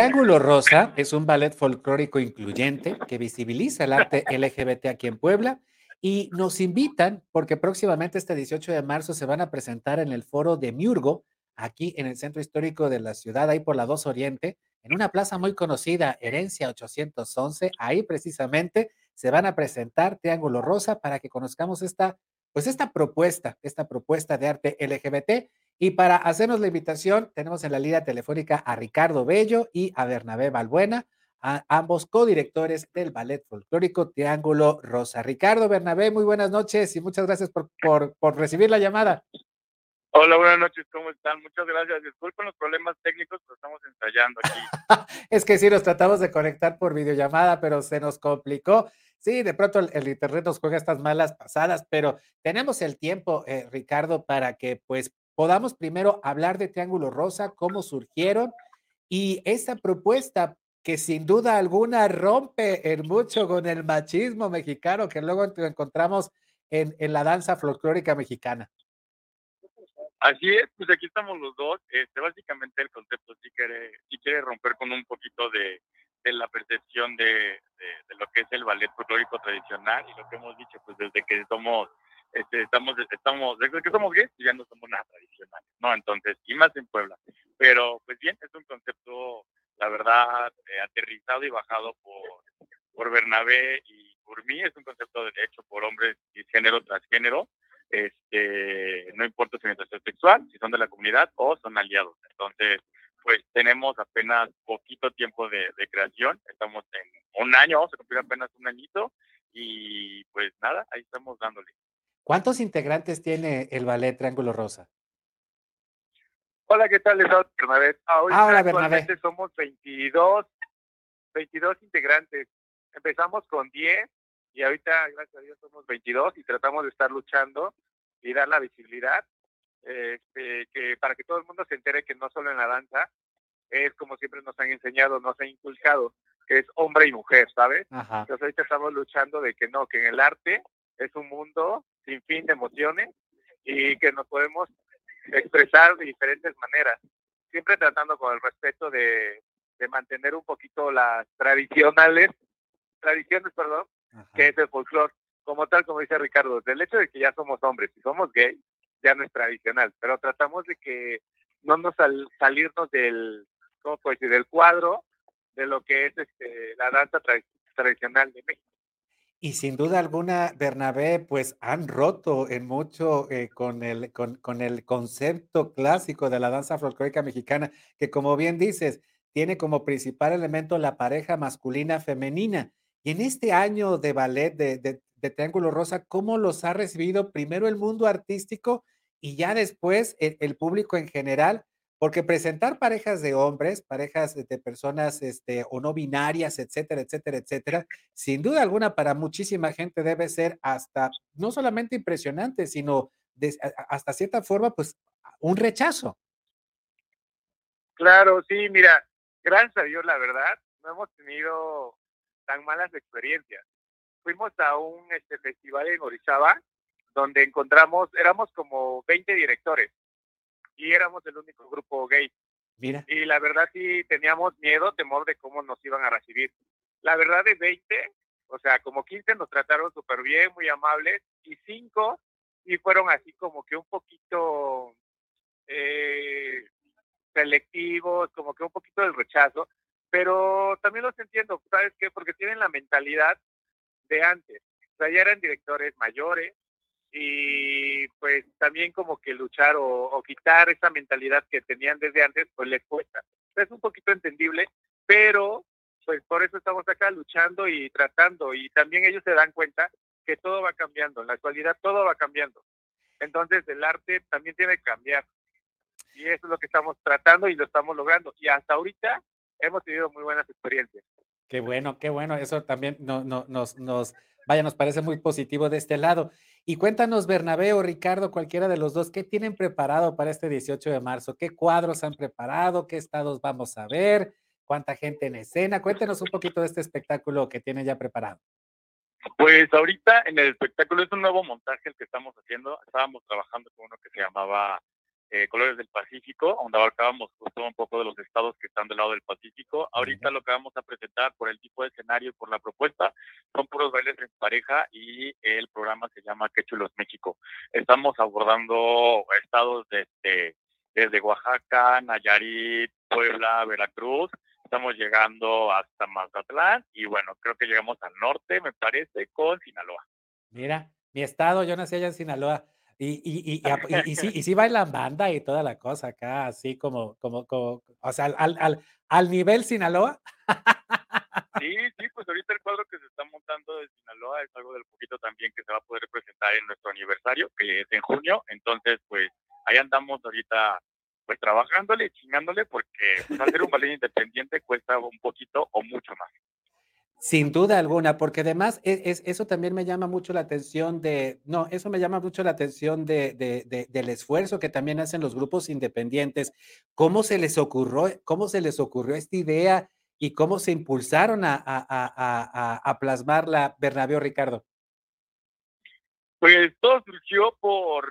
Triángulo Rosa es un ballet folclórico incluyente que visibiliza el arte LGBT aquí en Puebla y nos invitan porque próximamente este 18 de marzo se van a presentar en el foro de Miurgo, aquí en el centro histórico de la ciudad, ahí por la 2 Oriente, en una plaza muy conocida, Herencia 811, ahí precisamente se van a presentar Triángulo Rosa para que conozcamos esta, pues esta propuesta, esta propuesta de arte LGBT y para hacernos la invitación, tenemos en la línea telefónica a Ricardo Bello y a Bernabé Balbuena, a ambos codirectores del Ballet Folclórico Triángulo Rosa. Ricardo, Bernabé, muy buenas noches y muchas gracias por, por, recibir la llamada. Hola, buenas noches, ¿cómo están? Muchas gracias. Disculpen los problemas técnicos, pero estamos ensayando aquí. es que sí, nos tratamos de conectar por videollamada, pero se nos complicó. Sí, de pronto el, internet nos juega estas malas pasadas, pero tenemos el tiempo, eh, Ricardo, para que pues podamos primero hablar de Triángulo Rosa, cómo surgieron y esta propuesta que sin duda alguna rompe en mucho con el machismo mexicano que luego encontramos en, en la danza folclórica mexicana. Así es, pues aquí estamos los dos. Este, básicamente el concepto sí quiere, sí quiere romper con un poquito de, de la percepción de, de, de, lo que es el ballet folclórico tradicional y lo que hemos dicho, pues desde que somos este, estamos, estamos, desde que somos gays ya no somos nada tradicionales, ¿no? Entonces, y más en Puebla. Pero, pues bien, es un concepto, la verdad, eh, aterrizado y bajado por, por Bernabé y por mí, es un concepto de hecho por hombres género transgénero, este, no importa su orientación sexual, si son de la comunidad o son aliados. Entonces, pues tenemos apenas poquito tiempo de, creación, estamos en un año, vamos a cumplir apenas un añito y pues nada, ahí estamos dándole. ¿Cuántos integrantes tiene el ballet Triángulo Rosa? Hola, ¿qué tal? Bernabé. Ahorita ah, Bernabé. somos 22, 22 integrantes. Empezamos con 10 y ahorita, gracias a Dios, somos 22 y tratamos de estar luchando y dar la visibilidad este, que para que todo el mundo se entere que no solo en la danza es como siempre nos han enseñado, nos han inculcado, que es hombre y mujer, ¿sabes? Entonces ahorita estamos luchando de que no, que en el arte es un mundo sin fin de emociones y que nos podemos expresar de diferentes maneras, siempre tratando con el respeto de, de mantener un poquito las tradicionales, tradiciones, perdón, que es el folclore. Como tal, como dice Ricardo, del hecho de que ya somos hombres y somos gays, ya no es tradicional, pero tratamos de que no nos salirnos del, ¿cómo puedo decir? del cuadro de lo que es este, la danza tradicional de México. Y sin duda alguna, Bernabé, pues han roto en mucho eh, con, el, con, con, el concepto clásico de la danza folclórica mexicana, que como bien dices, tiene como principal elemento la pareja masculina-femenina. Y en este año de ballet de, de, de, Triángulo Rosa, ¿cómo los ha recibido primero el mundo artístico y ya después el, el público en general? Porque presentar parejas de hombres, parejas de personas este, o no binarias, etcétera, etcétera, etcétera, sin duda alguna para muchísima gente debe ser hasta no solamente impresionante, sino hasta cierta forma, pues un rechazo. Claro, sí, mira, gracias a Dios, la verdad, no hemos tenido tan malas experiencias. Fuimos a un este, festival en Orizaba donde encontramos, éramos como 20 directores y éramos el único grupo gay. Mira. Y la verdad sí teníamos miedo, temor de cómo nos iban a recibir. La verdad de 20, o sea, como 15 nos trataron súper bien, muy amables, y 5 y fueron así como que un poquito eh, selectivos, como que un poquito del rechazo, pero también los entiendo, ¿sabes qué? Porque tienen la mentalidad de antes. O sea, ya eran directores mayores, y pues también como que luchar o, quitar esa mentalidad que tenían desde antes, pues les cuesta. Es un poquito entendible, pero pues por eso estamos acá luchando y tratando y también ellos se dan cuenta que todo va cambiando, en la actualidad todo va cambiando. Entonces el arte también tiene que cambiar y eso es lo que estamos tratando y lo estamos logrando y hasta ahorita hemos tenido muy buenas experiencias. Qué bueno, qué bueno, eso también no, no, nos, nos, vaya, nos parece muy positivo de este lado. Y cuéntanos, Bernabé o Ricardo, cualquiera de los dos, ¿qué tienen preparado para este 18 de marzo? ¿Qué cuadros han preparado? ¿Qué estados vamos a ver? ¿Cuánta gente en escena? Cuéntenos un poquito de este espectáculo que tienen ya preparado. Pues ahorita en el espectáculo es un nuevo montaje el que estamos haciendo. Estábamos trabajando con uno que se llamaba eh, Colores del Pacífico, donde abarcábamos justo un poco de los estados que están del lado del Pacífico. Ahorita lo que vamos a presentar por el tipo de escenario y por la propuesta son puros bailes en pareja y el programa se llama Qué Chulos México. Estamos abordando estados desde, desde Oaxaca, Nayarit, Puebla, Veracruz. Estamos llegando hasta Mazatlán y bueno, creo que llegamos al norte, me parece, con Sinaloa. Mira, mi estado, yo nací allá en Sinaloa. Y, y, y, y, sí, y sí bailan banda y toda la cosa acá, así como, como, como o sea, al, al, al nivel Sinaloa. Sí, sí, pues ahorita el cuadro que se está montando de Sinaloa es algo del poquito también que se va a poder presentar en nuestro aniversario, que es en junio. Entonces, pues ahí andamos ahorita pues trabajándole, chingándole, porque pues, hacer un ballet independiente cuesta un poquito o mucho más. Sin duda alguna, porque además e, es, eso también me llama mucho la atención de, no, eso me llama mucho la atención de, de, del esfuerzo que también hacen los grupos independientes. ¿Cómo se les ocurrió, cómo se les ocurrió esta idea y cómo se impulsaron a, a, a, a plasmarla, Bernabéu Ricardo? Pues todo surgió por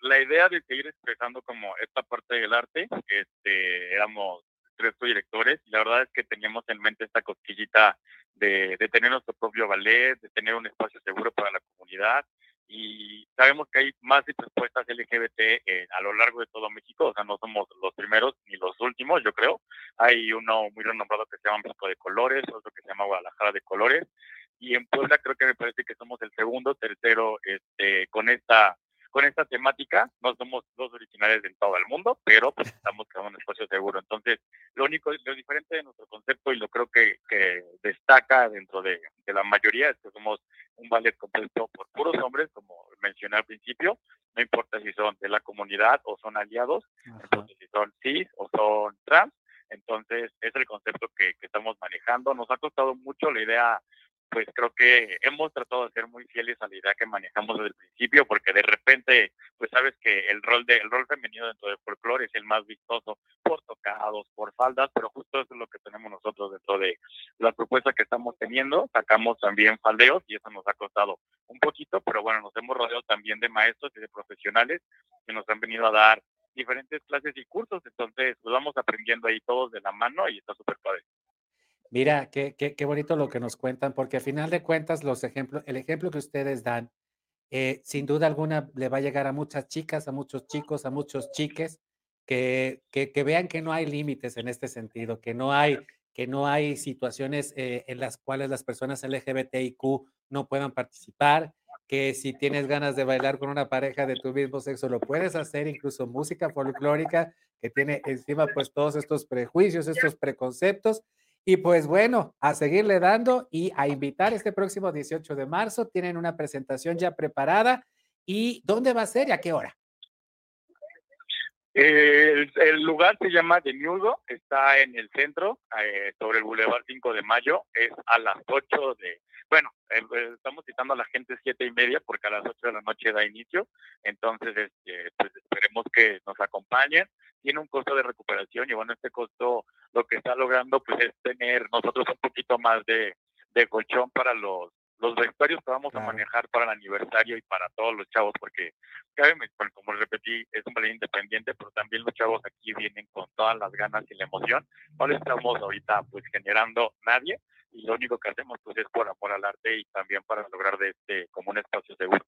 la idea de seguir expresando como esta parte del arte. Este, éramos tres directores y la verdad es que teníamos en mente esta cosquillita de, de, tener nuestro propio ballet, de tener un espacio seguro para la comunidad. Y sabemos que hay más respuestas LGBT eh, a lo largo de todo México, o sea, no somos los primeros ni los últimos, yo creo. Hay uno muy renombrado que se llama México de Colores, otro que se llama Guadalajara de Colores. Y en Puebla creo que me parece que somos el segundo, tercero, este, con esta con esta temática. No somos los originales en todo el mundo, pero pues estamos dentro de, de, la mayoría que somos un ballet compuesto por puros hombres, como mencioné al principio, no importa si son de la comunidad o son aliados, entonces si son cis o son trans. Entonces, es el concepto que, que estamos manejando. Nos ha costado mucho la idea pues creo que hemos tratado de ser muy fieles a la idea que manejamos desde el principio, porque de repente, pues sabes que el rol de el rol femenino dentro del folclore es el más vistoso por tocados, por faldas, pero justo eso es lo que tenemos nosotros dentro de las propuestas que estamos teniendo. Sacamos también faldeos y eso nos ha costado un poquito, pero bueno, nos hemos rodeado también de maestros y de profesionales que nos han venido a dar diferentes clases y cursos, entonces pues vamos aprendiendo ahí todos de la mano y está súper padre. Mira, qué, qué, qué, bonito lo que nos cuentan, porque al final de cuentas, los ejemplos, el ejemplo que ustedes dan, eh, sin duda alguna le va a llegar a muchas chicas, a muchos chicos, a muchos chiques, que, que, vean que no hay límites en este sentido, que no hay, que no hay situaciones eh, en las cuales las personas LGBTIQ no puedan participar, que si tienes ganas de bailar con una pareja de tu mismo sexo, lo puedes hacer, incluso música folclórica, que tiene encima pues todos estos prejuicios, estos preconceptos, y pues bueno, a seguirle dando y a invitar este próximo 18 de marzo. Tienen una presentación ya preparada. ¿Y dónde va a ser y a qué hora? El, el, lugar se llama De Miudo, está en el centro, eh, sobre el Boulevard 5 de Mayo, es a las 8 de, bueno, eh, eh, estamos citando a la gente siete y media porque a las 8 de la noche da inicio, entonces este, pues esperemos que nos acompañen, tiene un costo de recuperación y bueno, este costo lo que está logrando pues es tener nosotros un poquito más de colchón para los los vestuarios que vamos claro. a manejar para el aniversario y para todos los chavos, porque como repetí, es un ballet independiente, pero también los chavos aquí vienen con todas las ganas y la emoción. No le estamos ahorita pues generando nadie y lo único que hacemos pues es por amor al arte y también para lograr de este como un espacio seguro.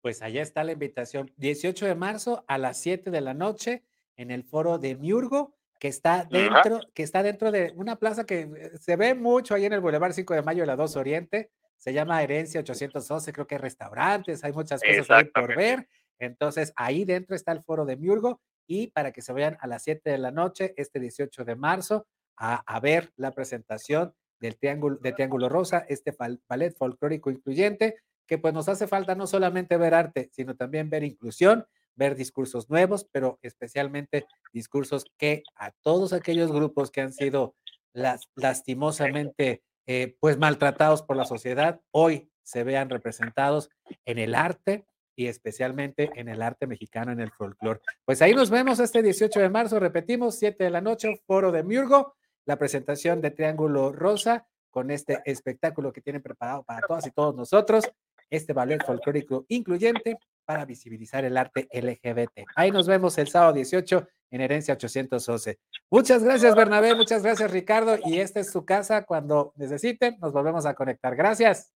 Pues allá está la invitación, 18 de marzo a las 7 de la noche en el foro de Miurgo que está dentro, Ajá. que está dentro de una plaza que eh, se ve mucho ahí en el Boulevard 5 de Mayo de la 2 Oriente, se llama Herencia 812, creo que hay restaurantes, hay muchas cosas ahí por ver. Entonces, ahí dentro está el foro de Miurgo y para que se vayan a las 7 de la noche, este 18 de marzo, a, a ver la presentación del Triángulo, de Triángulo Rosa, este ballet folclórico incluyente, que pues nos hace falta no solamente ver arte, sino también ver inclusión, ver discursos nuevos, pero especialmente discursos que a todos aquellos grupos que han sido las, lastimosamente eh, pues maltratados por la sociedad, hoy se vean representados en el arte y especialmente en el arte mexicano, en el folclore. Pues ahí nos vemos este 18 de marzo, repetimos, 7 de la noche, foro de Miurgo, la presentación de Triángulo Rosa con este espectáculo que tienen preparado para todas y todos nosotros, este ballet folclórico incluyente para visibilizar el arte LGBT. Ahí nos vemos el sábado 18 en Herencia 811. Muchas gracias, Bernabé. Muchas gracias, Ricardo. Y esta es su casa. Cuando necesiten, nos volvemos a conectar. Gracias.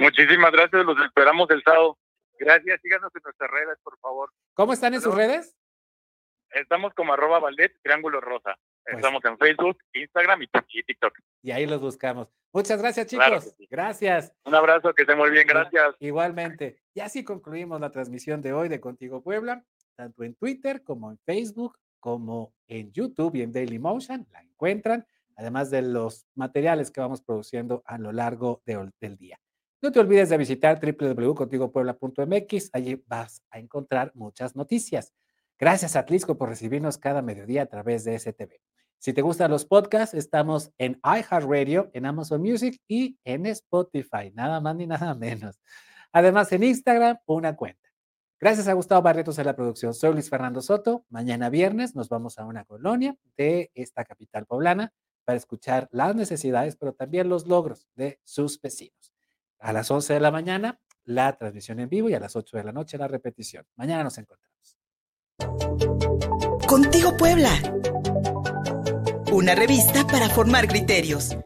Muchísimas gracias. Los esperamos el sábado. Gracias. Síganos en nuestras redes, por favor. ¿Cómo están en sus redes? Estamos como arroba Valdet, Triángulo Rosa. Pues Estamos en Facebook, Instagram y TikTok. Y ahí los buscamos. Muchas gracias, chicos. Gracias. Un abrazo, que esté muy bien. Gracias. Igualmente. Y así concluimos la transmisión de hoy de Contigo Puebla, tanto en Twitter como en Facebook, como en YouTube y en Daily Motion. La encuentran, además de los materiales que vamos produciendo a lo largo del día. No te olvides de visitar www.contigopuebla.mx. Allí vas a encontrar muchas noticias. Gracias a Atlisco por recibirnos cada mediodía a través de STV. Si te gustan los podcasts, estamos en iHeartRadio, en Amazon Music y en Spotify, nada más ni nada menos. Además, en Instagram, una cuenta. Gracias a Gustavo Barretos en la producción. Soy Luis Fernando Soto. Mañana viernes nos vamos a una colonia de esta capital poblana para escuchar las necesidades, pero también los logros de sus vecinos. A las 11 de la mañana, la transmisión en vivo y a las 8 de la noche la repetición. Mañana nos encontramos. Contigo Puebla una revista para formar criterios.